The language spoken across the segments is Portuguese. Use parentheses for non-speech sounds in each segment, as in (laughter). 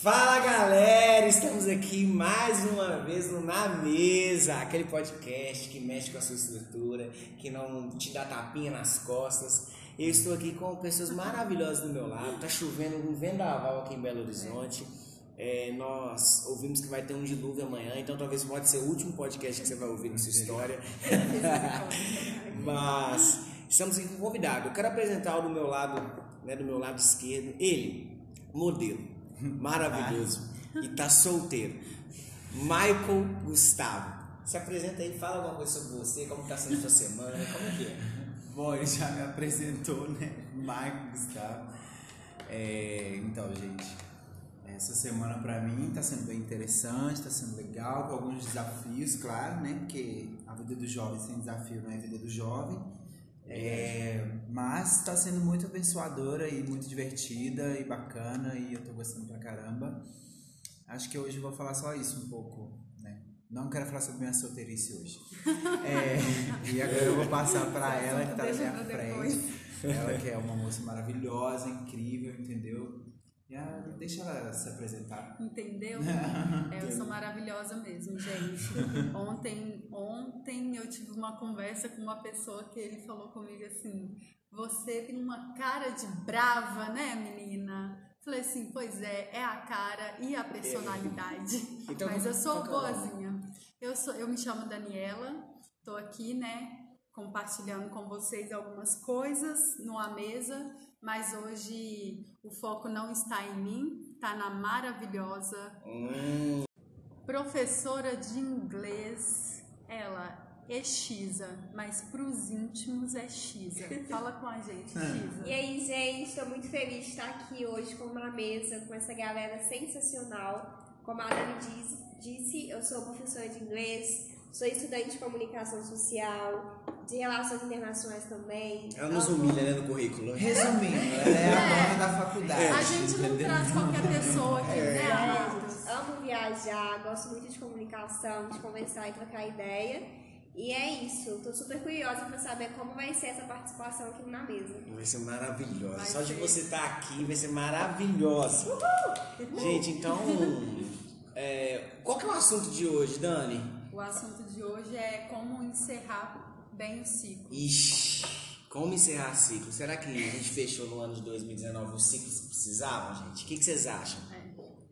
Fala galera, estamos aqui mais uma vez no Na Mesa, aquele podcast que mexe com a sua estrutura, que não te dá tapinha nas costas. Eu estou aqui com pessoas maravilhosas do meu lado, tá chovendo um vendaval aqui em Belo Horizonte. É, nós ouvimos que vai ter um dilúvio amanhã, então talvez pode ser o último podcast que você vai ouvir nessa história. (laughs) Mas estamos aqui com um convidado. Eu quero apresentar do meu lado, né, do meu lado esquerdo, ele, modelo maravilhoso e tá solteiro. Michael Gustavo. Se apresenta aí, fala alguma coisa sobre você, como tá sendo sua semana, como que é? Bom, ele já me apresentou, né? Michael Gustavo. É, então, gente, essa semana pra mim tá sendo bem interessante, tá sendo legal, com alguns desafios, claro, né? Porque a vida do jovem sem desafio não é a vida do jovem. É, mas está sendo muito abençoadora e muito divertida e bacana e eu tô gostando pra caramba. Acho que hoje eu vou falar só isso um pouco, né? Não quero falar sobre minha solteirice hoje. É, e agora eu vou passar para ela que tá na minha frente. Ela que é uma moça maravilhosa, incrível, entendeu? Deixa ela se apresentar. Entendeu? (laughs) É, eu sou maravilhosa mesmo, gente. Ontem, ontem eu tive uma conversa com uma pessoa que ele falou comigo assim: Você tem uma cara de brava, né, menina? Falei assim: Pois é, é a cara e a personalidade. (laughs) Então, Mas eu sou qual que é o nome? boazinha. Eu, sou, eu me chamo Daniela, tô aqui, né, compartilhando com vocês algumas coisas numa mesa, mas hoje o foco não está em mim, está na maravilhosa Hum, professora de inglês. Ela é Xisa, mas para os íntimos é Xisa. (laughs) Fala com a gente, Xisa. E aí, gente, estou muito feliz de estar aqui hoje com uma mesa com essa galera sensacional. Como a Dani diz- disse, eu sou professora de inglês, sou estudante de comunicação social, de relações internacionais também. ela nos Amo- humilha, né, no currículo. Resumindo, ela (laughs) é a dona da faculdade. A gente não entendeu? traz qualquer pessoa aqui, né, É, amados? amo viajar, gosto muito de comunicação, de conversar e trocar ideia. E é isso, tô super curiosa para saber como vai ser essa participação aqui na mesa. Vai ser maravilhosa. Vai Só de ser. você estar aqui vai ser maravilhosa. Gente, então. é, qual que é o assunto de hoje, Dani? O assunto de hoje é como encerrar bem o ciclo. Ixi, como encerrar ciclo? Será que a gente fechou no ano de 2019 os ciclos que precisavam, gente? O que, que vocês acham? É.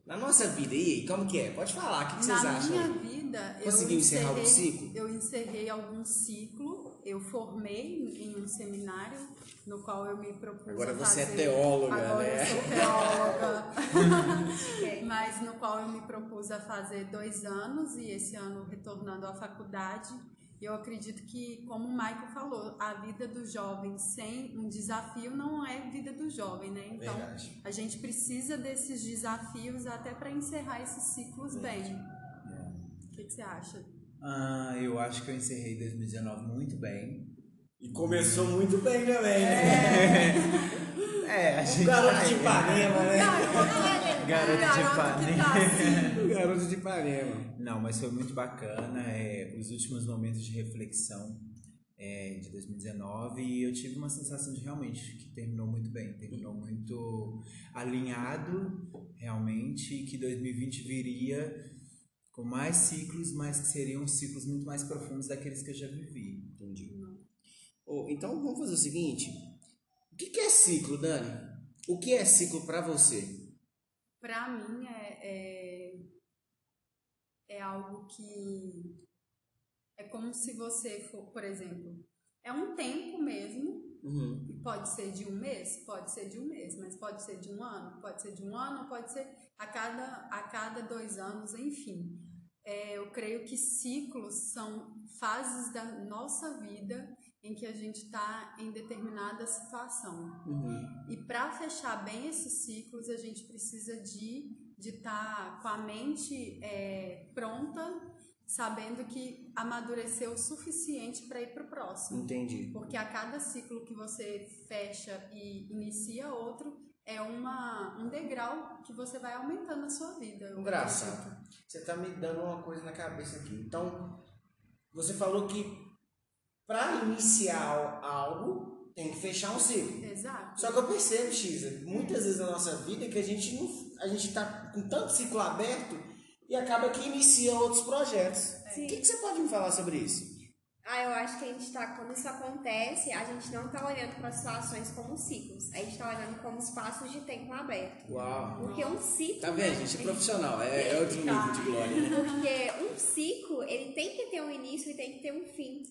Na nossa vida aí, como que é? Pode falar, o que, que vocês Na acham? minha aí? vida, eu Conseguiu encerrar algum encerrei, ciclo? eu encerrei algum ciclo. Eu formei em um seminário no qual eu me propus Agora você é fazer- teóloga, Agora né? eu sou teóloga. (laughs) Mas no qual eu me propus a fazer dois anos e esse ano retornando à faculdade. Eu acredito que, como o Michael falou, a vida do jovem sem um desafio não é vida do jovem, né? Então, Verdade. a gente precisa desses desafios até para encerrar esses ciclos bem. O que, que você acha? Ah, eu acho que eu encerrei 2019 muito bem. E começou muito bem também, né? É, (laughs) a gente. Garoto de Ipanema, né? Garoto de Garoto que tá assim. Garoto de Ipanema. Não, mas foi muito bacana. é, os últimos momentos de reflexão é, de 2019 e eu tive uma sensação de realmente que terminou muito bem, terminou muito alinhado realmente e que 2020 viria com mais ciclos, mas que seriam ciclos muito mais profundos daqueles que eu já vivi. Entendi. Ô, então vamos fazer o seguinte: o que, que é ciclo, Dani? O que é ciclo pra você? Para mim é, é, é algo que é como se você for, por exemplo, é um tempo mesmo, Uhum. e pode ser de um mês, pode ser de um mês, mas pode ser de um ano, pode ser de um ano, pode ser a cada, a cada dois anos, enfim. É, eu creio que ciclos são fases da nossa vida em que a gente está em determinada situação. Uhum. E para fechar bem esses ciclos, a gente precisa de estar com a mente é, pronta, sabendo que amadureceu o suficiente para ir para o próximo. Entendi. Porque a cada ciclo que você fecha e inicia outro, é uma, um degrau que você vai aumentando na sua vida. Engraçado. acredito. Você tá me dando uma coisa na cabeça aqui. Então, você falou que pra iniciar algo tem que fechar um ciclo. Exato. Só que eu percebo, X, muitas vezes na nossa vida que a gente não, a gente está com tanto ciclo aberto e acaba que inicia outros projetos. O que, que você pode me falar sobre isso? Ah, eu acho que a gente tá, quando isso acontece, a gente não tá olhando para as situações como ciclos, a gente tá olhando como espaços de tempo aberto. Uau! Porque um ciclo. Tá vendo, gente? É profissional, é, é outro nível de glória. né? Porque um ciclo, ele tem que ter um início e tem que ter um fim.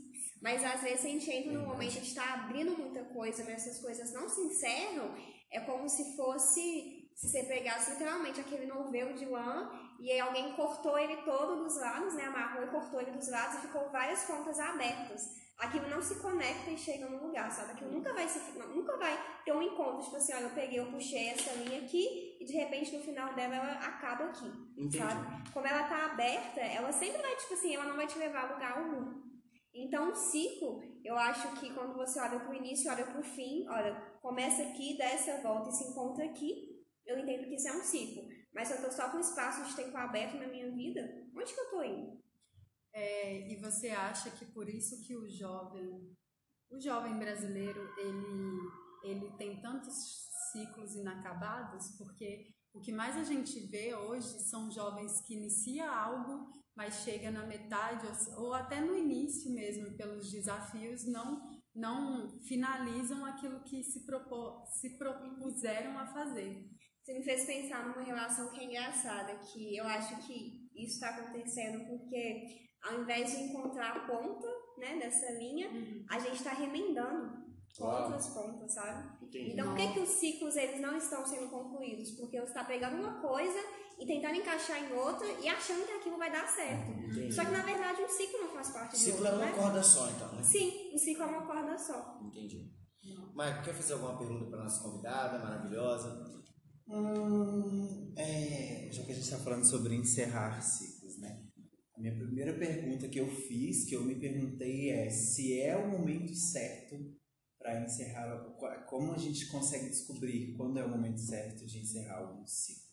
Mas às vezes a gente entra num momento de estar abrindo muita coisa, mas essas coisas não se encerram, é como se fosse, se você pegasse literalmente aquele novelo de lã e aí alguém cortou ele todo dos lados, né? Amarrou e cortou ele dos lados e ficou várias pontas abertas. Aquilo não se conecta e chega num lugar, sabe? Aquilo nunca vai se, nunca vai ter um encontro, tipo assim, olha, eu peguei, eu puxei essa linha aqui e de repente no final dela ela acaba aqui, Entendi. sabe? Como ela tá aberta, ela sempre vai, tipo assim, ela não vai te levar a lugar algum. Então, o ciclo, eu acho que quando você olha para o início, olha para o fim, olha, começa aqui, dá essa volta e se encontra aqui, eu entendo que isso é um ciclo. Mas se eu estou só com espaço de tempo aberto na minha vida, onde que eu estou indo? É, e você acha que por isso que o jovem, o jovem brasileiro, ele, ele tem tantos ciclos inacabados? Porque o que mais a gente vê hoje são jovens que iniciam algo, mas chega na metade ou, ou até no início mesmo, pelos desafios, não não finalizam aquilo que se, propor, se propuseram a fazer. Você me fez pensar numa relação que é engraçada, que eu acho que isso está acontecendo porque ao invés de encontrar a ponta né, dessa linha, Uhum. a gente está remendando Uau. outras pontas, sabe? Entendi. Então, por que, que os ciclos eles não estão sendo concluídos? Porque você está pegando uma coisa e tentando encaixar em outra e achando que aquilo vai dar certo. Entendi. Só que, na verdade, um ciclo não faz parte Ciclo do é outro, uma né? corda só, então, né? Sim, um ciclo é uma corda só. Entendi. Maicon, quer fazer alguma pergunta para nossa convidada maravilhosa? Hum, é, já que a gente está falando sobre encerrar ciclos, né? A minha primeira pergunta que eu fiz, que eu me perguntei é se é o momento certo para encerrar, como a gente consegue descobrir quando é o momento certo de encerrar algum ciclo?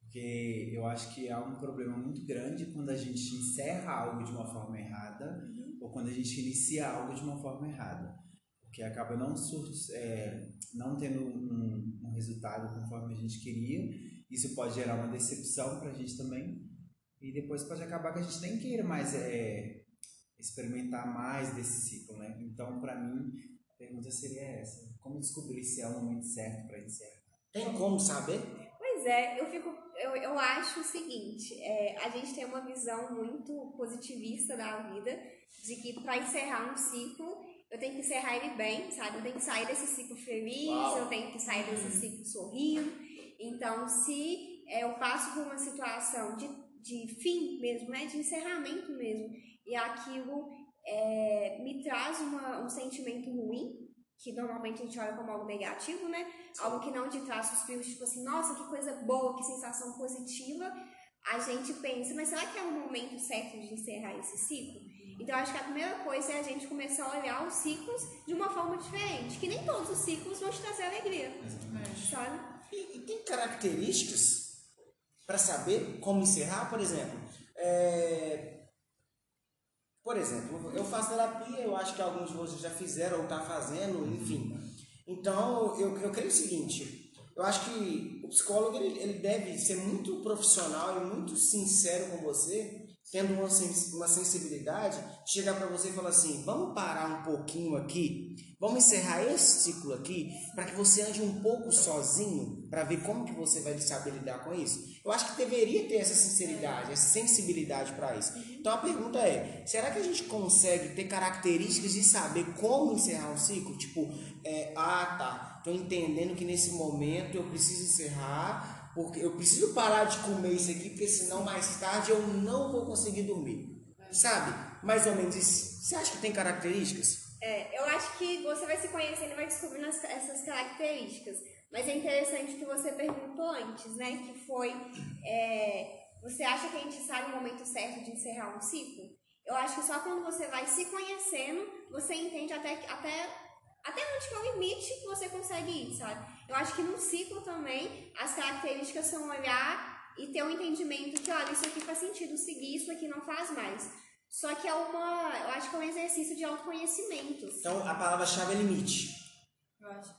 Porque eu acho que há um problema muito grande quando a gente encerra algo de uma forma errada ou quando a gente inicia algo de uma forma errada. Porque acaba não, sur é, não tendo um, um resultado conforme a gente queria. Isso pode gerar uma decepção para a gente também. E depois pode acabar que a gente nem queira mais é, experimentar mais desse ciclo, né? Então, para mim, a pergunta seria essa: como descobrir se é o momento certo para encerrar? Tem como saber? Pois é, eu fico. Eu, eu acho o seguinte, é, a gente tem uma visão muito positivista da vida, de que para encerrar um ciclo, eu tenho que encerrar ele bem, sabe? Eu tenho que sair desse ciclo feliz, Uau. eu tenho que sair desse ciclo sorrindo. Então, se é, eu passo por uma situação de, de fim mesmo, né? De encerramento mesmo, e aquilo é, me traz uma, um sentimento ruim, que normalmente a gente olha como algo negativo, né? Algo que não te traz suspiros, tipo assim, nossa, que coisa boa, que sensação positiva. A gente pensa, mas será que é o momento certo de encerrar esse ciclo? Então, acho que a primeira coisa é a gente começar a olhar os ciclos de uma forma diferente, que nem todos os ciclos vão te trazer alegria, sabe? E, e tem características para saber como encerrar, por exemplo. é, Por exemplo, eu faço terapia, eu acho que alguns de vocês já fizeram ou estão fazendo, enfim. Então, eu, eu creio o seguinte, eu acho que o psicólogo ele, ele deve ser muito profissional e muito sincero com você, tendo uma, sens- uma sensibilidade, chegar para você e falar assim, vamos parar um pouquinho aqui, vamos encerrar esse ciclo aqui, para que você ande um pouco sozinho, para ver como que você vai saber lidar com isso. Eu acho que deveria ter essa sinceridade, essa sensibilidade para isso. Então a pergunta é, será que a gente consegue ter características de saber como encerrar um ciclo? Tipo, é, ah tá, tô entendendo que nesse momento eu preciso encerrar, porque eu preciso parar de comer isso aqui, porque senão mais tarde eu não vou conseguir dormir. Sabe? Mais ou menos isso. Você acha que tem características? É, eu acho que você vai se conhecendo e vai descobrindo as- essas características. Mas é interessante que você perguntou antes, né? Que foi, é, você acha que a gente sabe o momento certo de encerrar um ciclo? Eu acho que só quando você vai se conhecendo, você entende até, até, até onde que é o limite que você consegue ir, sabe? Eu acho que no ciclo também, as características são olhar e ter um entendimento que, olha, isso aqui faz sentido seguir, isso aqui não faz mais. Só que é uma, eu acho que é um exercício de autoconhecimento. Então a palavra-chave é limite. Eu acho.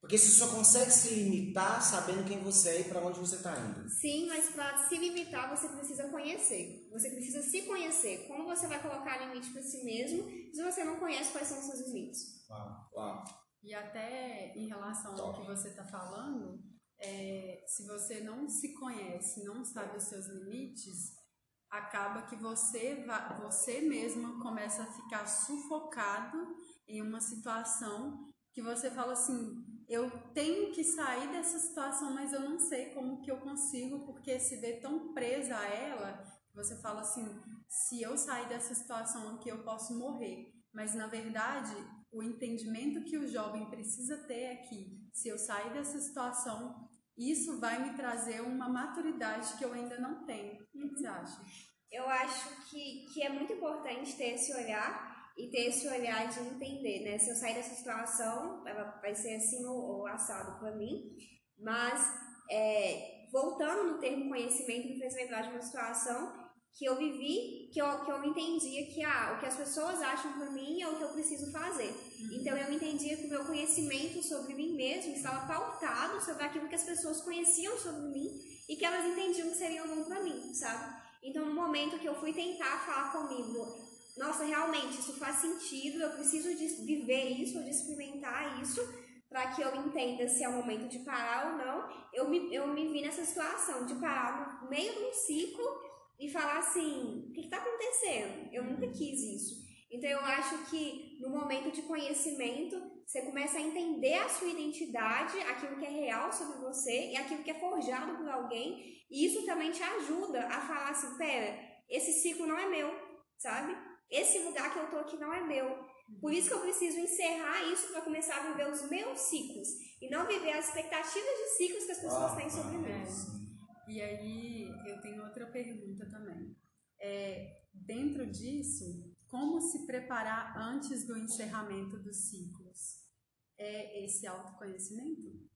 Porque você só consegue se limitar sabendo quem você é e para onde você está indo. Sim, mas para se limitar você precisa conhecer. Você precisa se conhecer. Como você vai colocar limite para si mesmo se você não conhece quais são os seus limites? Uau, uau. E até em relação ao que você está falando, é, se você não se conhece, não sabe os seus limites, acaba que você, você mesma começa a ficar sufocado em uma situação que você fala assim, eu tenho que sair dessa situação, mas eu não sei como que eu consigo, porque se vê tão presa a ela, você fala assim, se eu sair dessa situação aqui, eu posso morrer. Mas na verdade, o entendimento que o jovem precisa ter é que se eu sair dessa situação, isso vai me trazer uma maturidade que eu ainda não tenho. O que você acha? Eu acho que, que é muito importante ter esse olhar e ter esse olhar de entender, né? Se eu sair dessa situação, vai ser assim ou, ou assado para mim, mas é, voltando no termo conhecimento, lembrar de uma situação que eu vivi, que eu, que eu entendia que ah, o que as pessoas acham por mim é o que eu preciso fazer. Uhum. Então eu entendia que o meu conhecimento sobre mim mesmo estava pautado sobre aquilo que as pessoas conheciam sobre mim e que elas entendiam que seria bom para mim, sabe? Então no momento que eu fui tentar falar comigo, nossa, realmente isso faz sentido, eu preciso de viver isso, de experimentar isso para que eu entenda se é o momento de parar ou não, eu me, eu me vi nessa situação de parar no meio de um ciclo e falar assim: o que está acontecendo? Eu nunca quis isso. Então eu acho que no momento de conhecimento, você começa a entender a sua identidade, aquilo que é real sobre você e aquilo que é forjado por alguém, e isso também te ajuda a falar assim: pera, esse ciclo não é meu, sabe? Esse lugar que eu tô aqui não é meu. Por isso que eu preciso encerrar isso para começar a viver os meus ciclos e não viver as expectativas de ciclos que as pessoas ah, têm sobre mim. E aí eu tenho outra pergunta também. É, dentro disso, como se preparar antes do encerramento dos ciclos? É esse autoconhecimento?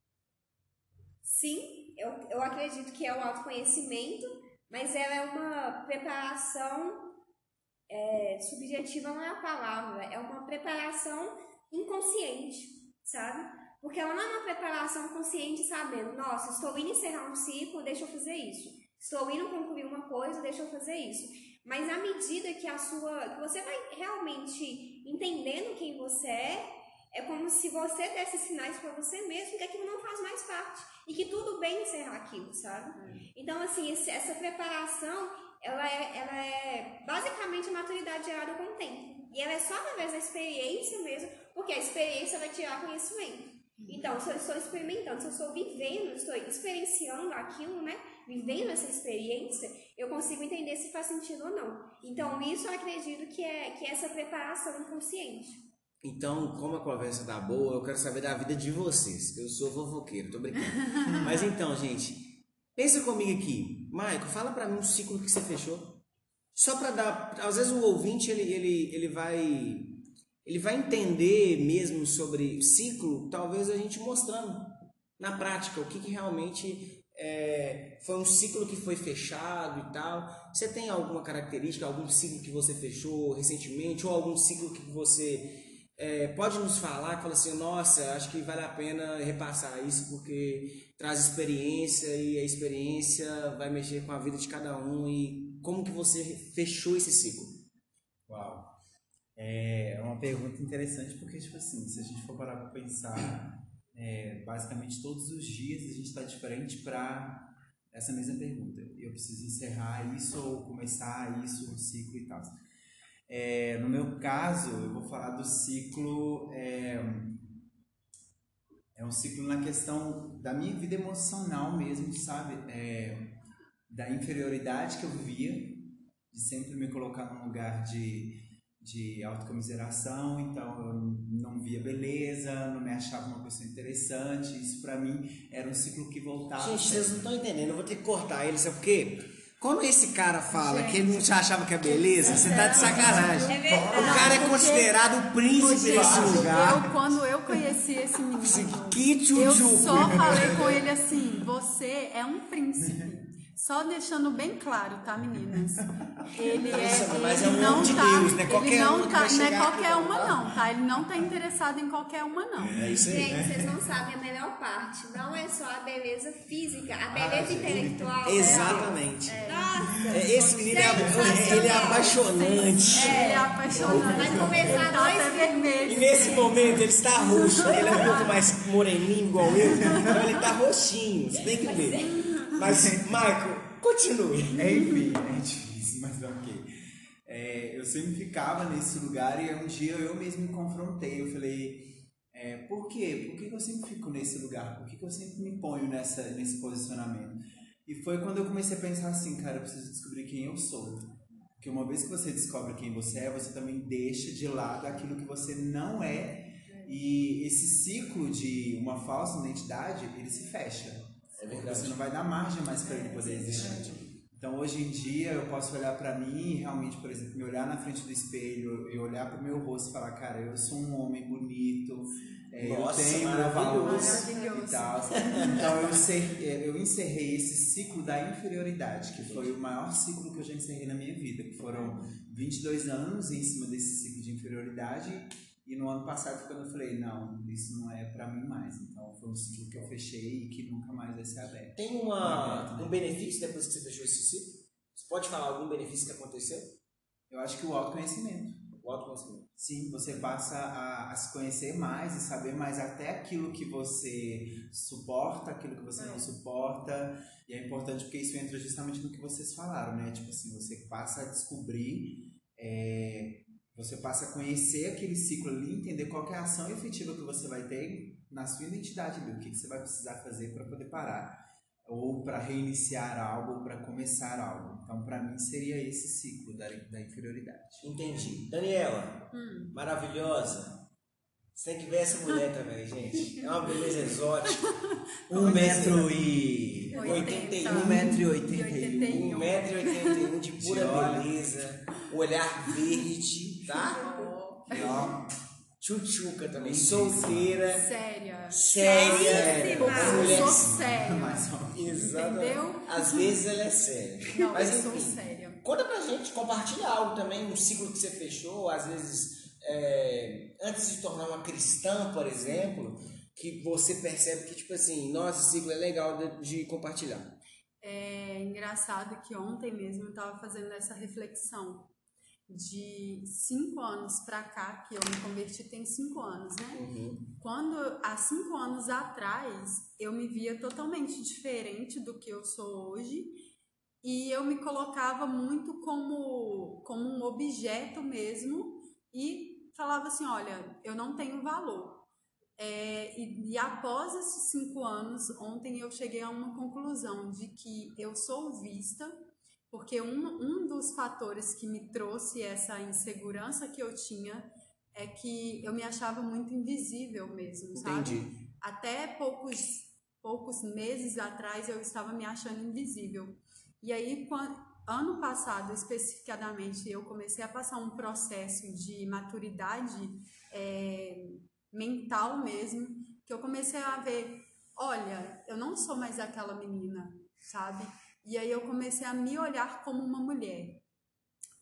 Sim, eu, eu acredito que é o autoconhecimento, mas ela é uma preparação é, subjetiva, não é a palavra, é uma preparação inconsciente, sabe? Porque ela não é uma preparação consciente sabendo, nossa, estou indo encerrar um ciclo, deixa eu fazer isso. Estou indo concluir uma coisa, deixa eu fazer isso. Mas à medida que a sua, que você vai realmente entendendo quem você é, é como se você desse sinais para você mesmo que aquilo não faz mais parte e que tudo bem encerrar aquilo, sabe? É. Então assim, esse, essa preparação, ela é, ela é basicamente a maturidade gerada com o tempo. E ela é só através da experiência mesmo, porque a experiência vai tirar conhecimento. Então, se eu estou experimentando, se eu estou vivendo, estou experienciando aquilo, né? Vivendo essa experiência, eu consigo entender se faz sentido ou não. Então, isso eu acredito que é, que é essa preparação inconsciente. Então, como a conversa tá boa, eu quero saber da vida de vocês. Eu sou fofoqueiro, tô brincando. (laughs) Mas então, gente, pensa comigo aqui. Maico, fala para mim um ciclo que você fechou. Só para dar. Às vezes o ouvinte ele, ele, ele vai ele vai entender mesmo sobre ciclo, talvez a gente mostrando na prática o que, que realmente é, foi um ciclo que foi fechado e tal. Você tem alguma característica, algum ciclo que você fechou recentemente, ou algum ciclo que você é, pode nos falar, que fala assim, nossa, acho que vale a pena repassar isso porque traz experiência e a experiência vai mexer com a vida de cada um e como que você fechou esse ciclo? Uau! É uma pergunta interessante porque, tipo assim, se a gente for parar para pensar, é, basicamente todos os dias a gente está diferente para essa mesma pergunta. Eu preciso encerrar isso ou começar isso, um ciclo e tal. É, no meu caso, eu vou falar do ciclo. É, é um ciclo na questão da minha vida emocional mesmo, sabe? É, da inferioridade que eu vivia, de sempre me colocar num lugar de de autocomiseração, então eu não via beleza, não me achava uma pessoa interessante. Isso para mim era um ciclo que voltava. Gente, vocês não estão entendendo, eu vou ter que cortar ele, sabe por quê? Quando esse cara fala Gente, que ele não te achava que é beleza, você tá de sacanagem. É o cara é considerado o príncipe desse lugar. Eu, quando eu conheci esse menino, que eu só falei com ele assim: você é um príncipe. Só deixando bem claro, tá, meninas? Ele é, mas ele é um não de tá, Deus, né? Qualquer ele não tá, não é qualquer uma não, tá? Ele não tá interessado em qualquer uma não. É isso aí. Gente, vocês não sabem a melhor parte. Não é só a beleza física, a beleza Ah, intelectual. Exatamente. Nossa, É, Esse menino é, ele é apaixonante. Ele é apaixonante. Vai começar Ele tá dois até vermelho. E nesse momento ele está roxo, ele é um pouco mais moreninho igual eu, então ele está roxinho, você tem que ver. Mas, Marco, continue. Enfim, é difícil, mas ok. É, eu sempre ficava nesse lugar e um dia eu mesmo me confrontei. Eu falei, é, por quê? Por que eu sempre fico nesse lugar? Por que, que eu sempre me ponho nessa, nesse posicionamento? E foi quando eu comecei a pensar assim, cara, eu preciso descobrir quem eu sou. Porque uma vez que você descobre quem você é, você também deixa de lado aquilo que você não é. E esse ciclo de uma falsa identidade, ele se fecha. É Você não vai dar margem mais para ele poder existir. Então, hoje em dia, eu posso olhar para mim e realmente, por exemplo, me olhar na frente do espelho e olhar para o meu rosto e falar, cara, eu sou um homem bonito, é, Nossa, eu tenho meu valor maravilhoso. Maravilhoso. e tal. Então, eu, encer- eu encerrei esse ciclo da inferioridade, que foi o maior ciclo que eu já encerrei na minha vida, que foram 22 anos em cima desse ciclo de inferioridade. E no ano passado foi quando eu falei, não, isso não é para mim mais. Então, foi um ciclo que eu fechei e que nunca mais vai ser aberto. Tem uma, um benefício depois que você fechou esse ciclo? Você pode falar algum benefício que aconteceu? Eu acho que o autoconhecimento. O autoconhecimento. Sim, você passa a, a se conhecer mais e saber mais até aquilo que você suporta, aquilo que você não suporta. E é importante porque isso entra justamente no que vocês falaram, né? Tipo assim, você passa a descobrir, é, você passa a conhecer aquele ciclo ali, entender qual que é a ação efetiva que você vai ter na sua identidade ali, o que, que você vai precisar fazer para poder parar. Ou para reiniciar algo, ou para começar algo. Então, para mim, seria esse ciclo da, da inferioridade. Entendi. Daniela, Hum. maravilhosa. Você tem que ver essa mulher também, gente. É uma beleza exótica. (laughs) Um metro e... Oitenta. Um metro e oitenta e Oitenta um. e 1,81m de pura beleza. Olhar verde, tá? Ó, Tchutchuca também. Solteira. Séria. Séria. Eu mulher sou séria. Exatamente. Entendeu? Às vezes ela é séria. Não, Mas eu sou enfim. séria. Conta pra gente, compartilha algo também, um ciclo que você fechou, às vezes, é, antes de tornar uma cristã, por exemplo, que você percebe que, tipo assim, nossa, esse ciclo é legal de, de compartilhar. É engraçado que ontem mesmo eu estava fazendo essa reflexão de cinco anos pra cá, que eu me converti tem cinco anos, né? Quando, há cinco anos atrás, eu me via totalmente diferente do que eu sou hoje e eu me colocava muito como, como um objeto mesmo e falava assim, olha, eu não tenho valor. É, e, e após esses cinco anos, ontem eu cheguei a uma conclusão de que eu sou vista, porque um, um dos fatores que me trouxe essa insegurança que eu tinha é que eu me achava muito invisível mesmo, sabe? Entendi. Até poucos, poucos meses atrás eu estava me achando invisível. E aí, quan- ano passado especificadamente, eu comecei a passar um processo de maturidade é, mental mesmo, que eu comecei a ver, olha, eu não sou mais aquela menina, sabe? E aí eu comecei a me olhar como uma mulher.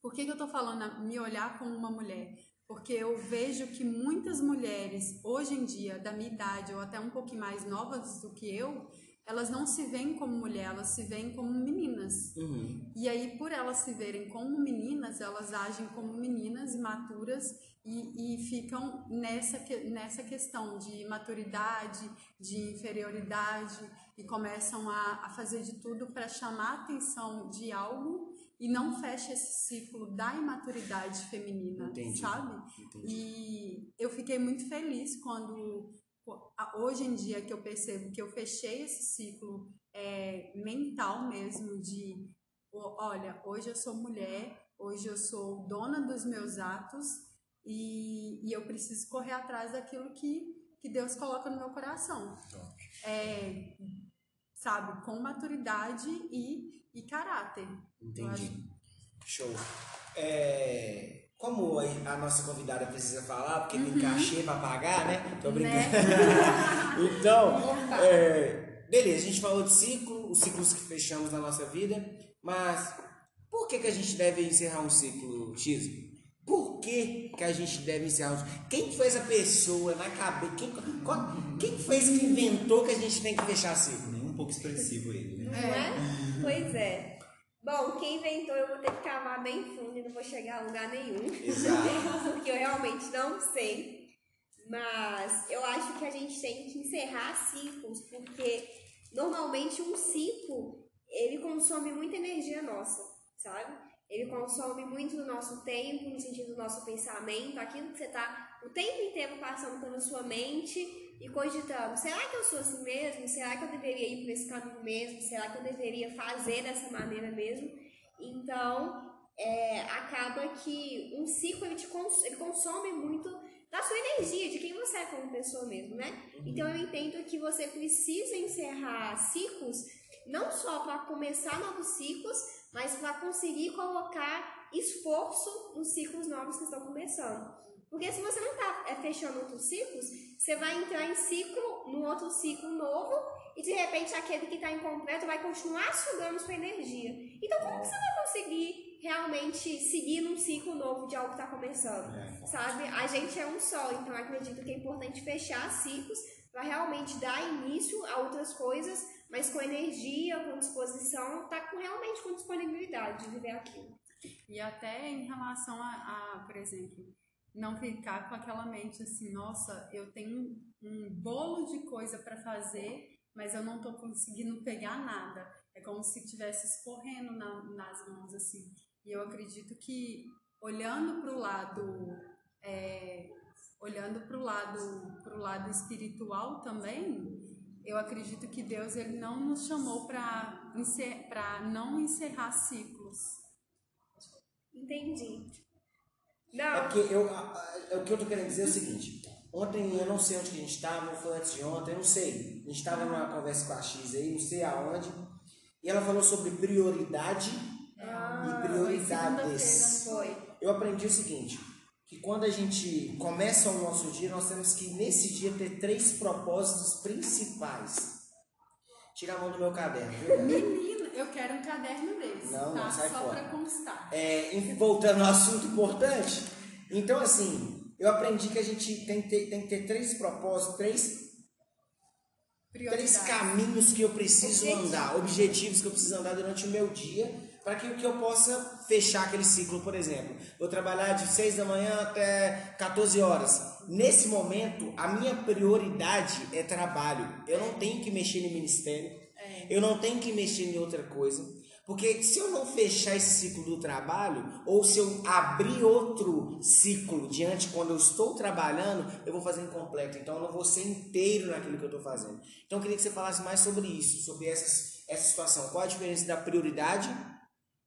Por que, que eu tô falando a me olhar como uma mulher? Porque eu vejo que muitas mulheres, hoje em dia, da minha idade, ou até um pouquinho mais novas do que eu, elas não se veem como mulher, elas se veem como meninas. Uhum. E aí, por elas se verem como meninas, elas agem como meninas imaturas e, e ficam nessa, nessa questão de maturidade, de inferioridade e começam a, a fazer de tudo para chamar a atenção de algo e não fecha esse ciclo da imaturidade feminina, Entendi. sabe? Entendi. E eu fiquei muito feliz quando, hoje em dia, que eu percebo que eu fechei esse ciclo é, mental mesmo de, olha, hoje eu sou mulher, hoje eu sou dona dos meus atos e, e eu preciso correr atrás daquilo que, que Deus coloca no meu coração. É, sabe, com maturidade e, e caráter. Entendi. Show. É, como a a nossa convidada precisa falar, porque tem cachê pra pagar, né? Tô brincando. (laughs) então, é, beleza, a gente falou de ciclo, os ciclos que fechamos na nossa vida, mas por que, que a gente deve encerrar um ciclo, X? Por que, que a gente deve encerrar? Quem foi essa pessoa na cabeça? Quem, qual, quem fez que inventou que a gente tem que fechar ciclo? Nem um pouco expressivo ele, né? Não é? Pois é. Bom, quem inventou eu vou ter que cavar bem fundo e não vou chegar a lugar nenhum. Exato. (laughs) Porque eu realmente não sei. Mas eu acho que a gente tem que encerrar ciclos, porque normalmente um ciclo ele consome muita energia nossa, sabe? Ele consome muito do nosso tempo, no sentido do nosso pensamento, aquilo que você está o tempo inteiro passando pela sua mente e cogitando: será que eu sou assim mesmo? Será que eu deveria ir por esse caminho mesmo? Será que eu deveria fazer dessa maneira mesmo? Então, é, acaba que um ciclo ele, cons ele consome muito da sua energia, de quem você é como pessoa mesmo, né? Então eu entendo que você precisa encerrar ciclos não só para começar novos ciclos, mas para conseguir colocar esforço nos ciclos novos que estão começando. Porque se você não está é, fechando outros ciclos, você vai entrar em ciclo, no outro ciclo novo, e de repente aquele que está incompleto vai continuar sugando sua energia. Então como que você vai conseguir realmente seguir num ciclo novo de algo que está começando? É. Sabe? A gente é um só, então eu acredito que é importante fechar ciclos para realmente dar início a outras coisas, mas com energia, com disposição, tá com, realmente com disponibilidade de viver aquilo. E até em relação a, a por exemplo, não ficar com aquela mente assim, nossa, eu tenho um bolo de coisa para fazer, mas eu não estou conseguindo pegar nada. É como se estivesse escorrendo na, nas mãos assim. E eu acredito que olhando para o lado, é, olhando para o lado, pro lado espiritual também, eu acredito que Deus ele não nos chamou para encer, não encerrar ciclos. Entendi. É Não, porque eu, a- o que eu tô querendo dizer é o seguinte. Ontem eu não sei onde que a gente estava, foi antes de ontem, eu não sei. A gente estava numa conversa com a X aí, não sei aonde. E ela falou sobre prioridade Ah, e prioridades. foi. Eu aprendi o seguinte, que quando a gente começa o nosso dia, nós temos que nesse dia ter três propósitos principais. Tira a mão do meu caderno, viu? Eu quero um caderno desse, Não, tá? não, sai Só fora. para constar. É, voltando ao assunto importante, então assim, eu aprendi que a gente tem que ter, tem que ter três propósitos, três, três caminhos que eu preciso Objetivos. andar, objetivos que eu preciso andar durante o meu dia, para que, que eu possa fechar aquele ciclo, por exemplo. Vou trabalhar de 6 da manhã até 14 horas. Nesse momento, a minha prioridade é trabalho. Eu não tenho que mexer no ministério. Eu não tenho que mexer em outra coisa. Porque se eu não fechar esse ciclo do trabalho, ou se eu abrir outro ciclo diante quando eu estou trabalhando, eu vou fazer incompleto. Então eu não vou ser inteiro naquilo que eu estou fazendo. Então eu queria que você falasse mais sobre isso, sobre essas, essa situação. Qual a diferença da prioridade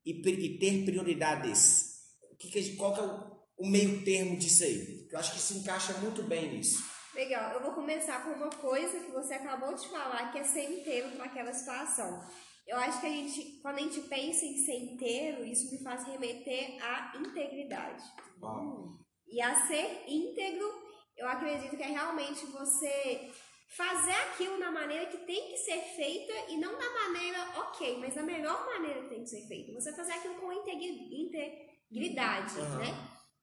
e, e ter prioridades? O que que qual que é o, o meio termo disso aí? Eu acho que se encaixa muito bem nisso. Legal, eu vou começar com uma coisa que você acabou de falar, que é ser inteiro para aquela situação. Eu acho que a gente, quando a gente pensa em ser inteiro, isso me faz remeter à integridade. E a ser íntegro, eu acredito que é realmente você fazer aquilo na maneira que tem que ser feita e não da maneira ok, mas da melhor maneira que tem que ser feita. Você fazer aquilo com integri- integridade, Aham. né?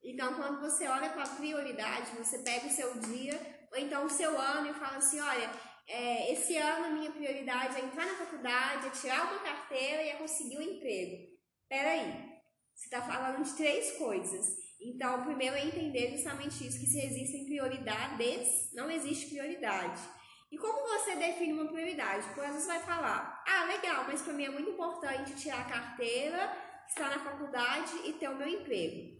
Então, quando você olha para a prioridade, você pega o seu dia, ou então o seu ano e fala assim, olha, é, esse ano a minha prioridade é entrar na faculdade, é tirar uma carteira e é conseguir um emprego. Peraí, você está falando de três coisas. Então, primeiro é entender justamente isso, que se existem prioridades, não existe prioridade. E como você define uma prioridade? Por exemplo, você vai falar, ah, legal, mas para mim é muito importante tirar a carteira, estar na faculdade e ter o meu emprego.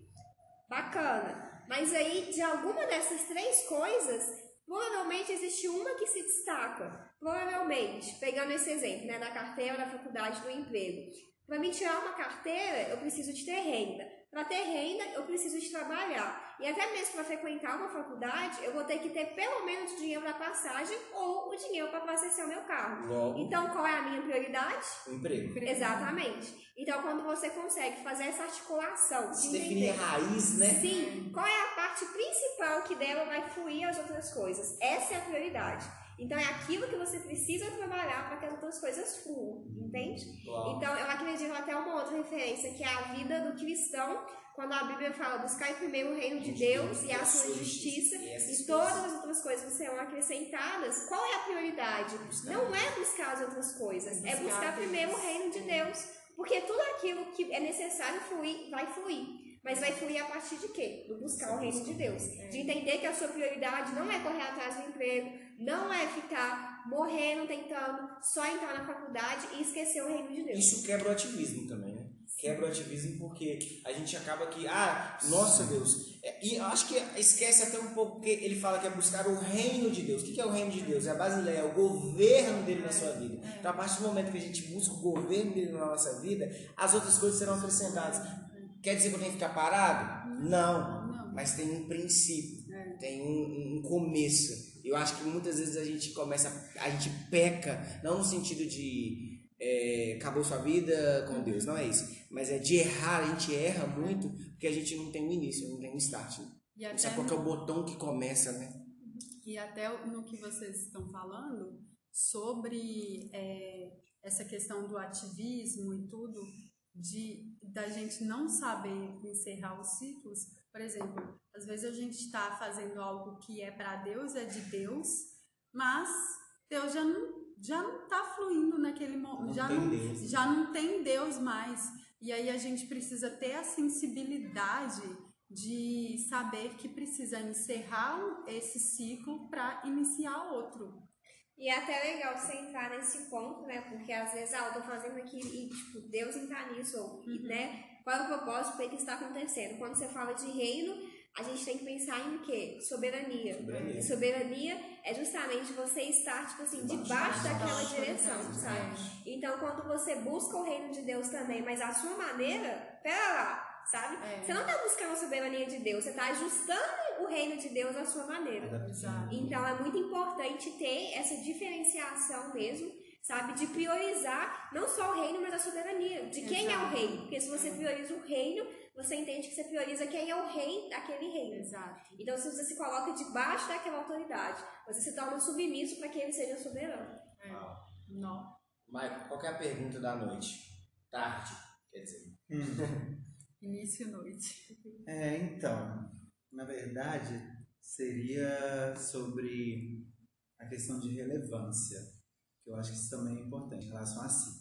Bacana. Mas aí, de alguma dessas três coisas, provavelmente existe uma que se destaca. Provavelmente, pegando esse exemplo, né, da carteira, da faculdade, do emprego. Para me tirar uma carteira, eu preciso de ter renda. Para ter renda, eu preciso de trabalhar. E até mesmo para frequentar uma faculdade, eu vou ter que ter pelo menos dinheiro para passagem ou o dinheiro para abastecer o meu carro. Logo, Então, qual é a minha prioridade? o emprego. Exatamente. Então, quando você consegue fazer essa articulação, de Se definir a raiz, né? sim, qual é a parte principal que dela vai fluir as outras coisas? Essa é a prioridade. Então, é aquilo que você precisa trabalhar para que as outras coisas fluam, entende? Uau. Então, eu acredito até uma outra referência, que é a vida do cristão quando a Bíblia fala buscar primeiro o reino de Deus e a sua justiça, e todas as outras coisas serão acrescentadas, qual é a prioridade? Não é buscar as outras coisas, é buscar primeiro o reino de Deus. Porque tudo aquilo que é necessário fluir, vai fluir. Mas vai fluir a partir de quê? Do buscar o reino de Deus. De entender que a sua prioridade não é correr atrás do emprego, não é ficar morrendo, tentando só entrar na faculdade e esquecer o reino de Deus. Isso quebra o ativismo também, né? Quebra o ativismo porque a gente acaba que, ah, nossa Deus. É, e acho que esquece até um pouco, porque ele fala que é buscar o reino de Deus. O que é o reino de Deus? É a basileia, é o governo dele na sua vida. Então, a partir do momento que a gente busca o governo dele na nossa vida, as outras coisas serão acrescentadas. Quer dizer que eu tenho que ficar parado? Não. Não. Mas tem um princípio, é. tem um, um, começo. Eu acho que muitas vezes a gente começa, a gente peca, não no sentido de é, acabou sua vida com Deus, não é isso. Mas é de errar, a gente erra muito porque a gente não tem um início, não tem um start. E até Sabe qual é o botão que começa, né? E até no que vocês estão falando sobre é, essa questão do ativismo e tudo, de da gente não saber encerrar os ciclos. Por exemplo, às vezes a gente está fazendo algo que é para Deus, é de Deus, mas Deus já não já não está fluindo naquele momento, já não, já não tem Deus mais. E aí a gente precisa ter a sensibilidade de saber que precisa encerrar esse ciclo para iniciar outro. E é até legal você entrar nesse ponto, né? Porque às vezes, ah, eu tô fazendo aqui e, tipo, Deus entrar nisso, ou, uhum. né? Qual é o propósito, o que está acontecendo? Quando você fala de reino, a gente tem que pensar em quê? Soberania. Soberania. E soberania é justamente você estar, tipo assim, debaixo daquela direção, sabe? Então, quando você busca o reino de Deus também, mas a sua maneira, pera lá, sabe? É. Você não está buscando a soberania de Deus, você está ajustando o reino de Deus à sua maneira. Exato. Então é muito importante ter essa diferenciação mesmo, sabe? De priorizar não só o reino, mas a soberania. De quem Exato. é o reino. Porque se você prioriza o reino, você entende que você prioriza quem é o rei daquele reino. Exato. Então, se você se coloca debaixo daquela autoridade, você se torna submisso para que ele seja soberano. É. Não. Michael, qual é a pergunta da noite? Tarde, quer dizer. Hum. (laughs) Início noite. É, então, na verdade, seria sobre a questão de relevância, que eu acho que isso também é importante em relação a ciclos.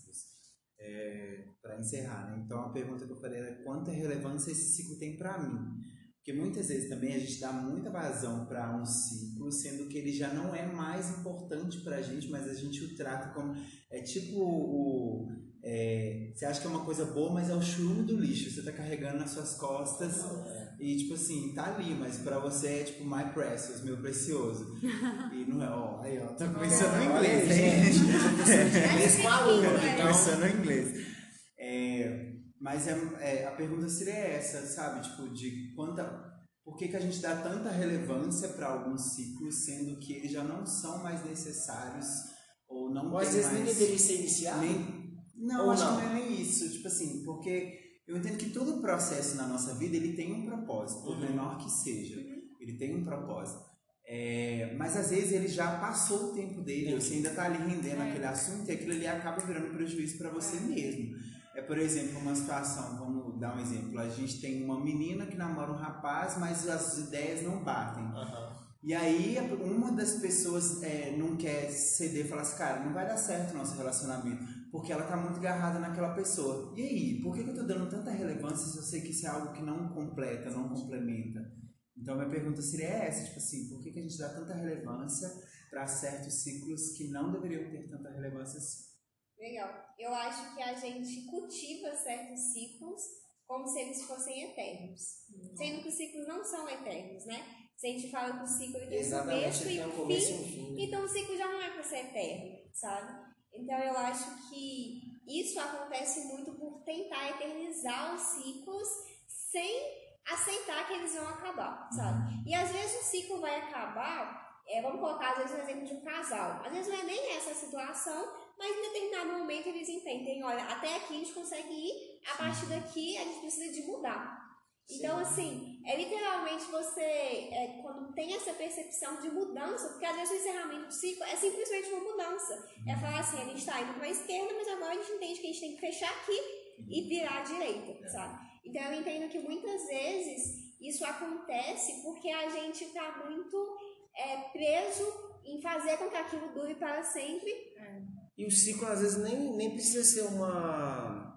É, para encerrar, né? Então a pergunta que eu falei era quanta relevância esse ciclo tem para mim? Porque muitas vezes também a gente dá muita vazão para um ciclo, sendo que ele já não é mais importante para a gente, mas a gente o trata como. É tipo o, é, você acha que é uma coisa boa, mas é o churume do lixo. Você tá carregando nas suas costas é. E, tipo assim, tá ali, mas pra você é tipo my precious, meu precioso. (laughs) E não é, ó, aí ó, tá começando no inglês, gente. (laughs) Inglês com aluno, então. Começando no inglês. É, mas é, é, a pergunta seria essa, sabe? Tipo, de quanta. Por que, que a gente dá tanta relevância para alguns ciclos, sendo que eles já não são mais necessários ou não ou às vezes mais, nem deveria ser iniciado? Nem, não, Ou acho não? que não é nem isso. Tipo assim, porque eu entendo que todo processo na nossa vida ele tem um propósito, por uhum. menor que seja. Uhum. Ele tem um propósito. É, mas às vezes ele já passou o tempo dele, você ainda está ali rendendo é. aquele assunto e aquilo ali acaba virando prejuízo para você é. mesmo. É, por exemplo, uma situação, vamos dar um exemplo. A gente tem uma menina que namora um rapaz, mas as ideias não batem. Uhum. E aí uma das pessoas é, não quer ceder falar assim, cara, não vai dar certo o nosso relacionamento porque ela está muito agarrada naquela pessoa. E aí, por que, que eu estou dando tanta relevância se eu sei que isso é algo que não completa, não complementa? Então, minha pergunta seria essa, tipo assim, por que, que a gente dá tanta relevância para certos ciclos que não deveriam ter tanta relevância assim? Legal. Eu acho que a gente cultiva certos ciclos como se eles fossem eternos. Uhum. Sendo que os ciclos não são eternos, né? Se a gente fala que o ciclo tem um começo e um fim, fim, então o ciclo já não é para ser eterno, sabe? Então eu acho que isso acontece muito por tentar eternizar os ciclos sem aceitar que eles vão acabar, sabe? Uhum. E às vezes o ciclo vai acabar, é, vamos colocar às vezes o exemplo de um casal. Às vezes não é nem essa situação, mas em determinado momento eles entendem, olha, até aqui a gente consegue ir, a partir daqui a gente precisa de mudar. Então, assim, é literalmente você, é, quando tem essa percepção de mudança, porque às vezes o encerramento do ciclo é simplesmente uma mudança. É falar assim, a gente está indo para a esquerda, mas agora a gente entende que a gente tem que fechar aqui e virar à direita, sabe? Então eu entendo que muitas vezes isso acontece porque a gente está muito é, preso em fazer com que aquilo dure para sempre. É. E o ciclo às vezes nem, nem precisa ser uma.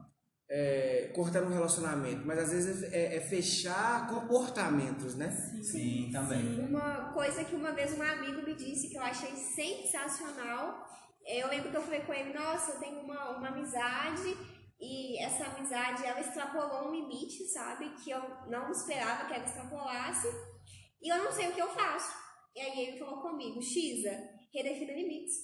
É, cortar um relacionamento, mas às vezes é, é fechar comportamentos, né? Sim, Sim também. Uma coisa que uma vez um amigo me disse que eu achei sensacional. Eu lembro que eu falei com ele, nossa, eu tenho uma, uma amizade e essa amizade ela extrapolou um limite, sabe? Que eu não esperava que ela extrapolasse e eu não sei o que eu faço. E aí ele falou comigo, Xisa, redefina limites.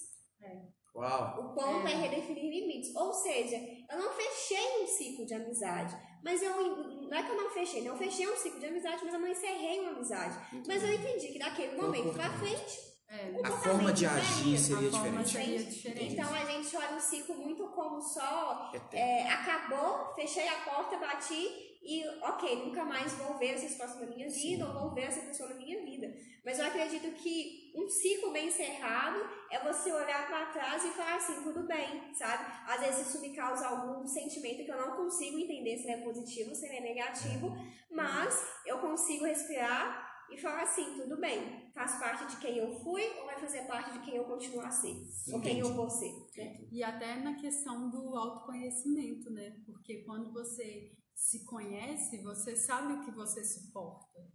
É. Uau. O ponto é. é. redefinir limites. Ou seja, eu não fechei um ciclo de amizade. Mas eu não é que eu não fechei, não fechei um ciclo de amizade, mas eu não encerrei uma amizade. Mas eu entendi que daquele momento pra frente é, a forma de agir seria diferente. seria diferente. Então a gente olha o ciclo muito como só é, acabou, fechei a porta, bati e ok, nunca mais vou ver essa situação na minha vida ou vou ver essa pessoa na minha vida. Mas eu acredito que um ciclo bem encerrado é você olhar para trás e falar assim, tudo bem, sabe? Às vezes isso me causa algum sentimento que eu não consigo entender se é positivo, se é negativo, mas eu consigo respirar e falar assim, tudo bem, faz parte de quem eu fui ou vai fazer parte de quem eu continuo a ser, Sim, ou quem eu vou ser. Né? E até na questão do autoconhecimento, né? Porque quando você se conhece, você sabe o que você suporta,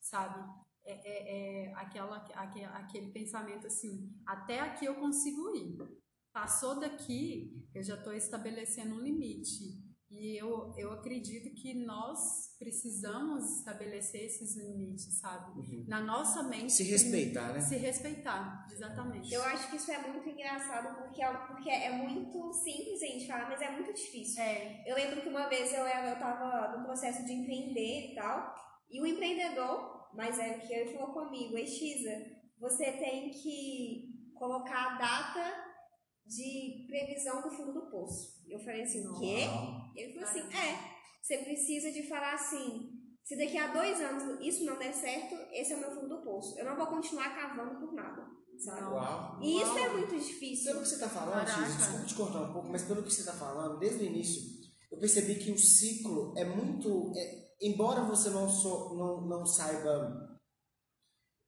sabe? É, é, é aquela, aquele, aquele pensamento assim, até aqui eu consigo ir. Passou daqui, eu já estou estabelecendo um limite. E eu, eu acredito que nós precisamos estabelecer esses limites, sabe? Uhum. Na nossa mente. Se respeitar, né? Se respeitar, exatamente. Eu acho que isso é muito engraçado porque é, porque é muito simples a gente falar, mas é muito difícil. É. Eu lembro que uma vez eu, eu tava no processo de empreender e tal, e o empreendedor, mais velho que eu, ele falou comigo: Ei, Xisa, você tem que colocar a data de previsão do fundo do poço. Eu falei assim, o quê? Ele falou assim, é, você precisa de falar assim, se daqui a dois anos isso não der certo, esse é o meu fundo do poço. Eu não vou continuar cavando por nada. Sabe? Uau. E isso é muito difícil. Pelo que você está falando, X, desculpa te cortar um pouco, mas pelo que você está falando, desde o início, eu percebi que o ciclo é muito. É, embora você não, so, não, não saiba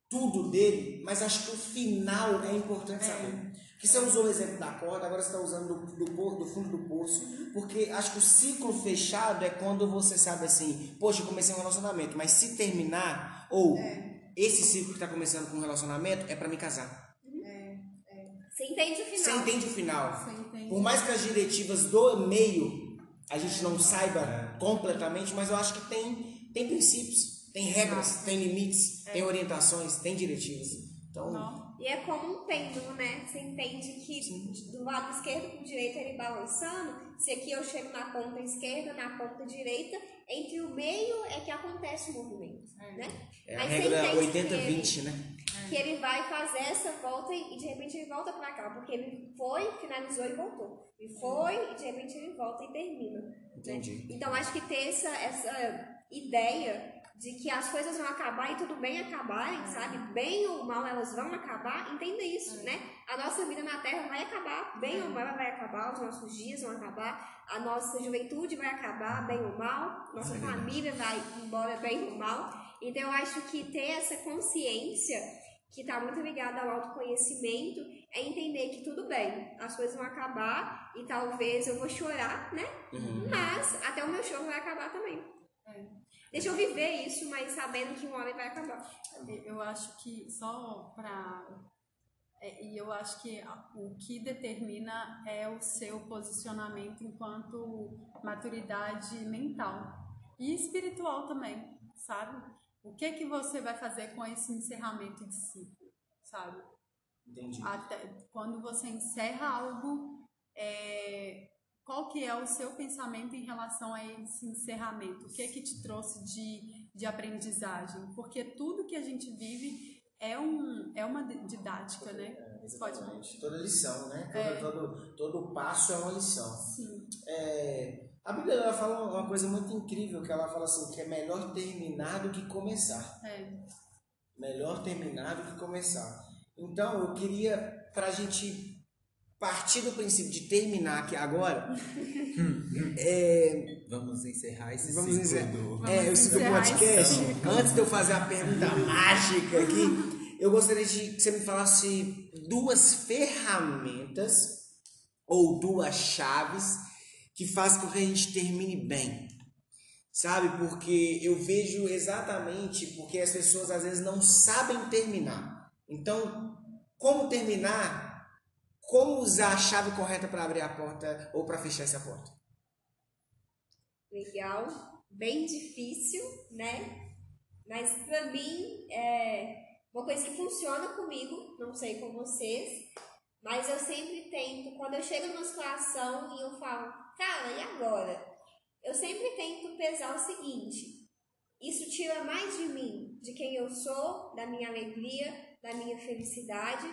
tudo dele, mas acho que o final é importante é. saber. Que você usou o exemplo da corda, agora você está usando do, do, do, fundo do poço, porque acho que o ciclo fechado é quando você sabe assim, poxa, eu comecei um relacionamento, mas se terminar, ou é. esse ciclo que está começando com um relacionamento é para me casar. É, é. Você entende o final. Você entende o final. Entende. Por mais que as diretivas do meio a gente não saiba completamente, mas eu acho que tem, tem princípios, tem regras, tem limites, tem orientações, tem diretivas. Então. Não. E é como um pêndulo, né? Você entende que Sim. do lado esquerdo para o direito ele balançando, se aqui eu chego na ponta esquerda, na ponta direita, entre o meio é que acontece o movimento, é. né? É a regra 80-20, né? Que ele vai fazer essa volta e de repente ele volta para cá, porque ele foi, finalizou e voltou. Ele foi e de repente ele volta e termina. Né? Entendi. Né? Então acho que ter essa, essa ideia de que as coisas vão acabar e tudo bem acabarem, é. sabe? Bem ou mal elas vão acabar, entenda isso, é. né? A nossa vida na Terra vai acabar, bem é. ou mal ela vai acabar, os nossos dias vão acabar, a nossa juventude vai acabar, bem ou mal, nossa família vai embora, bem ou mal. Então eu acho que ter essa consciência que está muito ligada ao autoconhecimento é entender que tudo bem, as coisas vão acabar e talvez eu vou chorar, né? Uhum. Mas até o meu choro vai acabar também. É. Deixa eu viver isso, mas sabendo que uma hora vai acabar. Eu acho que só para é, e eu acho que o que determina é o seu posicionamento enquanto maturidade mental e espiritual também, sabe? O que que você vai fazer com esse encerramento de ciclo, sabe? Entendi. Até quando você encerra algo, é, qual que é o seu pensamento em relação a esse encerramento? O que é que te trouxe de, de aprendizagem? Porque tudo que a gente vive é, um, é uma didática, né? É, Pode... Toda lição, né? Todo, é. todo, todo passo é uma lição. Sim. É, a Bíblia ela fala uma coisa muito incrível, que ela fala assim, que é melhor terminar do que começar. É. Melhor terminar do que começar. Então, eu queria, para a gente partir do princípio de terminar aqui agora, (laughs) é, Vamos encerrar esse vamos ciclo encerrar. do... É, podcast. Antes de eu fazer a pergunta (laughs) mágica aqui, eu gostaria de que você me falasse duas ferramentas ou duas chaves que fazem com que a gente termine bem. Sabe? Porque eu vejo exatamente porque as pessoas às vezes não sabem terminar. Então, como terminar? Como usar a chave correta para abrir a porta ou para fechar essa porta? Legal, bem difícil, né? Mas pra mim é uma coisa que funciona comigo, não sei com vocês, mas eu sempre tento, quando eu chego numa situação e eu falo, cara, e agora? Eu sempre tento pesar o seguinte: isso tira mais de mim, de quem eu sou, da minha alegria, da minha felicidade,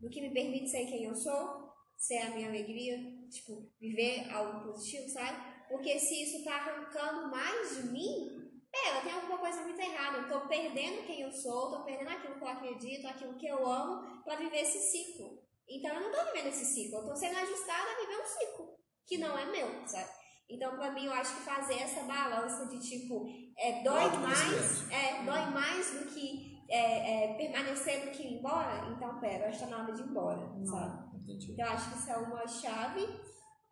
do que me permite ser quem eu sou, ser a minha alegria, tipo, viver algo positivo, sabe? Porque se isso tá arrancando mais de mim, pera, tem alguma coisa muito errada. Eu tô perdendo quem eu sou, tô perdendo aquilo que eu acredito, aquilo que eu amo, para viver esse ciclo. Então eu não tô vivendo esse ciclo, eu tô sendo ajustada a viver um ciclo que não é meu, sabe? Então, pra mim, eu acho que fazer essa balança de tipo, é, dói mais, é, dói mais do que é, é, permanecer do que ir embora. Então, pera, eu acho que tá na hora de ir embora, sabe? Entendi. Então, acho que isso é uma chave.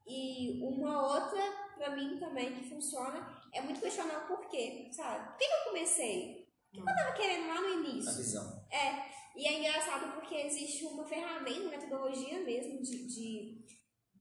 E uma outra, pra mim também, que funciona, é muito questionar o porquê, sabe? Por que, que eu comecei? O que eu tava querendo lá no A início? visão. É, e é engraçado porque existe uma ferramenta, uma metodologia mesmo de, de,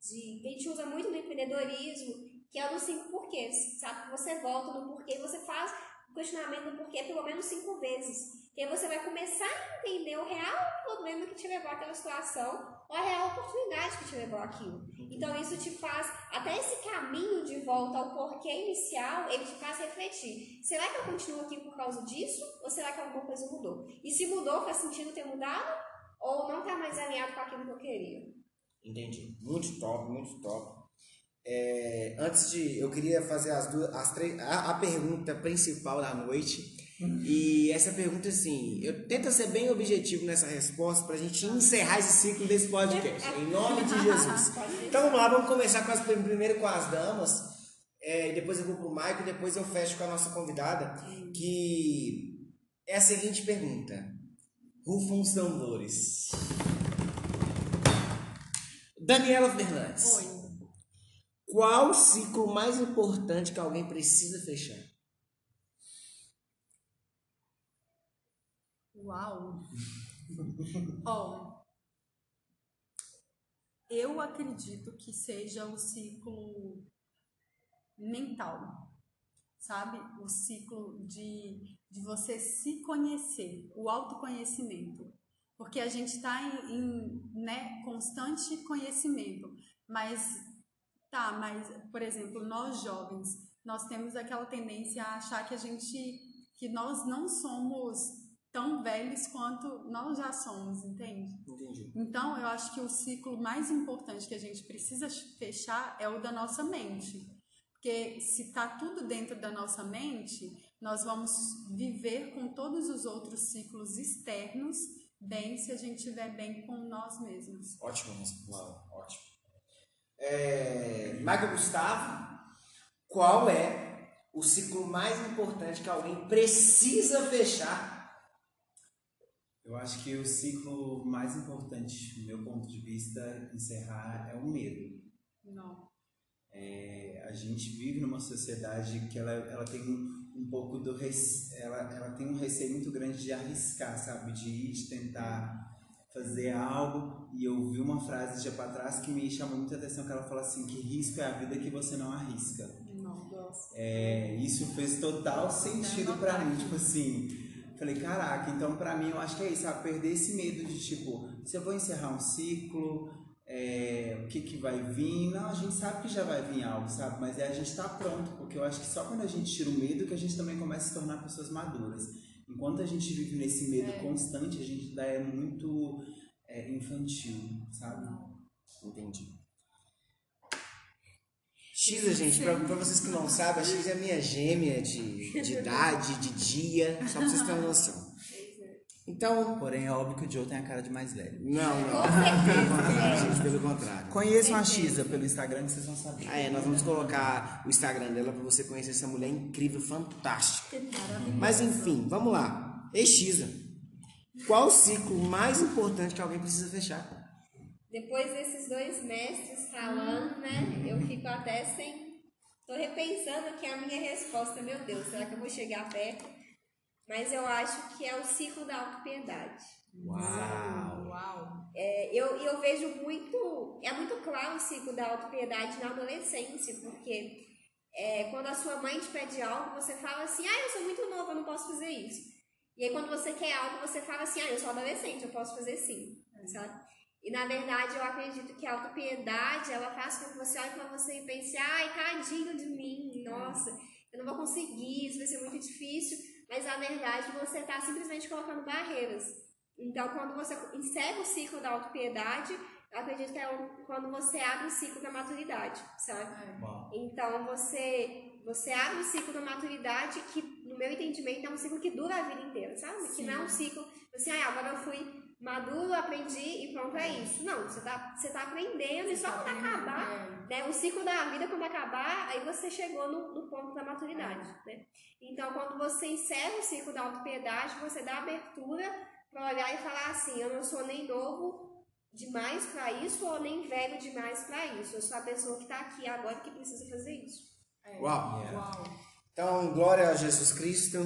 de que a gente usa muito no empreendedorismo, que é o dos cinco porquês, sabe? Você volta no porquê, você faz o questionamento do porquê pelo menos cinco vezes. E aí você vai começar a entender o real problema que te levou àquela situação ou a real oportunidade que te levou àquilo. Então isso te faz, até esse caminho de volta ao porquê inicial, ele te faz refletir. Será que eu continuo aqui por causa disso? Ou será que alguma coisa mudou? E se mudou, faz sentido ter mudado? Ou não tá mais alinhado com aquilo que eu queria? Entendi. Muito top, muito top. É, antes de. Eu queria fazer as duas. As três, a, a pergunta principal da noite. E essa pergunta, assim, eu tento ser bem objetivo nessa resposta pra gente encerrar esse ciclo desse podcast. Em nome de Jesus. (laughs) Então vamos lá, vamos começar com as, primeiro com as damas. É, depois eu vou pro Maico e depois eu fecho com a nossa convidada. Que é a seguinte pergunta. Rufam os tambores. Daniela Fernandes. Oi. Qual o ciclo mais importante que alguém precisa fechar? Uau! (laughs) Ó, eu acredito que seja o ciclo mental, sabe? O ciclo de, de você se conhecer, o autoconhecimento. Porque a gente está em, em né, constante conhecimento, mas tá, mas, por exemplo, nós jovens, nós temos aquela tendência a achar que a gente, que nós não somos tão velhos quanto nós já somos, entende? Entendi. Então, eu acho que o ciclo mais importante que a gente precisa fechar é o da nossa mente. Porque se tá tudo dentro da nossa mente, nós vamos viver com todos os outros ciclos externos bem se a gente estiver bem com nós mesmos. Ótimo, Uau, ótimo. É, Michael Gustavo, qual é o ciclo mais importante que alguém precisa fechar? Eu acho que o ciclo mais importante, do meu ponto de vista, encerrar é o medo. Não. É, a gente vive numa sociedade que ela, ela tem um, um pouco do rece... ela, ela tem um receio muito grande de arriscar, sabe? De ir, de tentar fazer algo. E eu vi uma frase de para trás que me chamou muita atenção, que ela fala assim, que risco é a vida que você não arrisca. Não, gosto. É, isso fez total sentido pra mim, tipo assim, falei, caraca, então pra mim eu acho que é isso, sabe? Perder esse medo de tipo, se eu vou encerrar um ciclo, é, o que que vai vir? Não, a gente sabe que já vai vir algo, sabe? Mas é a gente tá pronto, porque eu acho que só quando a gente tira o medo que a gente também começa a se tornar pessoas maduras. Enquanto a gente vive nesse medo É. constante, a gente ainda é muito é, infantil, sabe? Entendi. X, gente, pra, pra vocês que não sabem, a X é a minha gêmea de, de idade, de dia, só pra vocês terem uma noção. Então, Porém, é óbvio que o Joe tem a cara de mais velho. não, não. Com certeza. (laughs) Gente, pelo contrário. Conheçam a Xisa pelo Instagram que vocês vão saber. Ah, é, nós vamos colocar o Instagram dela pra você conhecer essa mulher incrível, fantástica. Mas enfim, vamos lá. Ei, Xisa, qual o ciclo mais importante que alguém precisa fechar? Depois desses dois mestres falando, né? Eu fico até sem. Tô repensando aqui a minha resposta, meu Deus, será que eu vou chegar perto? Mas eu acho que é o ciclo da autopiedade. Uau! Uau! É, eu, eu vejo muito. É muito claro o ciclo da autopiedade na adolescência, porque é, quando a sua mãe te pede algo, você fala assim: ah, eu sou muito nova, eu não posso fazer isso. E aí quando você quer algo, você fala assim: ah, eu sou adolescente, eu posso fazer sim, sabe? E na verdade eu acredito que a autopiedade ela faz com que você olhe para você e pense: ai, tadinho de mim, nossa, eu não vou conseguir, isso vai ser muito difícil. Mas na verdade você está simplesmente colocando barreiras. Então quando você encerra o ciclo da autopiedade, eu acredito que é quando você abre o ciclo da maturidade, sabe? Então você você abre o ciclo da maturidade que no meu entendimento é um ciclo que dura a vida inteira, sabe? Que não é um ciclo assim, ah, agora eu fui maduro, aprendi e pronto, é isso. Não, você tá, você tá aprendendo e só tá quando acabar, né? O ciclo da vida, quando acabar, aí você chegou no, no ponto da maturidade, né? Então, quando você encerra o ciclo da autopiedade, você dá abertura para olhar e falar assim, eu não sou nem novo demais para isso ou nem velho demais para isso. Eu sou a pessoa que tá aqui agora que precisa fazer isso. Uau! Uau! Então, glória a Jesus Cristo.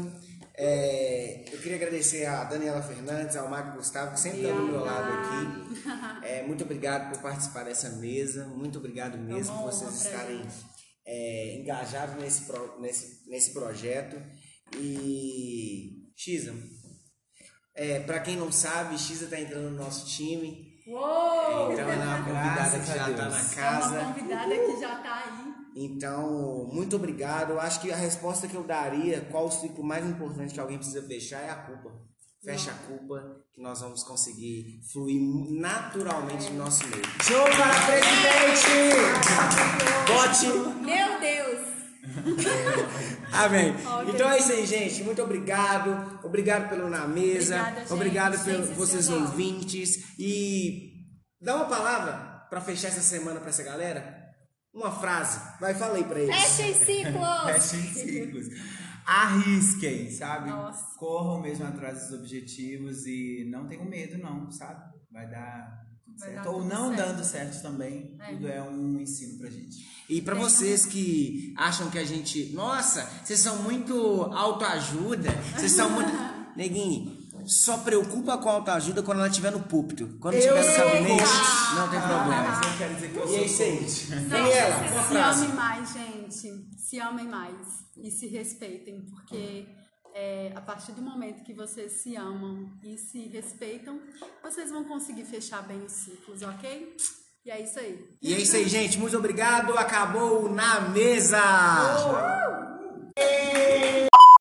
É, eu queria agradecer a Daniela Fernandes, ao Marco Gustavo, que sempre está do meu lado aqui. É, muito obrigado por participar dessa mesa. Muito obrigado mesmo uma por vocês pra estarem é, engajados nesse, pro- nesse, nesse projeto. E, Xisa, é, para quem não sabe, Xisa está entrando no nosso time. Uou! Então, ela é uma convidada Graças que a já está na É uma casa. convidada que já tá aí. Então, muito obrigado. Eu acho que a resposta que eu daria, qual o ciclo mais importante que alguém precisa fechar, é a culpa. Fecha a culpa, que nós vamos conseguir fluir naturalmente no nosso meio. Show para presidente! Bote! Meu Deus! (laughs) Amém. Ok. Então é isso aí, gente. Muito obrigado. Obrigado pelo Na Mesa. Obrigada, gente. Obrigado por vocês Sensacional. ouvintes. E dá uma palavra para fechar essa semana para essa galera. Uma frase. Vai, falei para eles. Fechem ciclos! (laughs) Fechem ciclos. Arrisquem, sabe? Nossa. Corram mesmo atrás dos objetivos e não tenham medo, não, sabe? Vai dar certo. Ou não certo. dando certo também. É. Tudo é um ensino pra gente. E pra vocês que acham que a gente, nossa, vocês são muito autoajuda, vocês são muito. (laughs) Neguinho, só preocupa com autoajuda quando ela estiver no púlpito. Quando estiver no gabinete, não tem problema. Mas eu quero dizer que eu E é sou isso aí. coach. Daniela, uma Se frase. amem mais, gente. Se amem mais e se respeitem, porque é, a partir do momento que vocês se amam e se respeitam, vocês vão conseguir fechar bem os ciclos, ok? E é isso aí. E é isso aí, gente. Muito obrigado. Acabou na mesa. Uhul.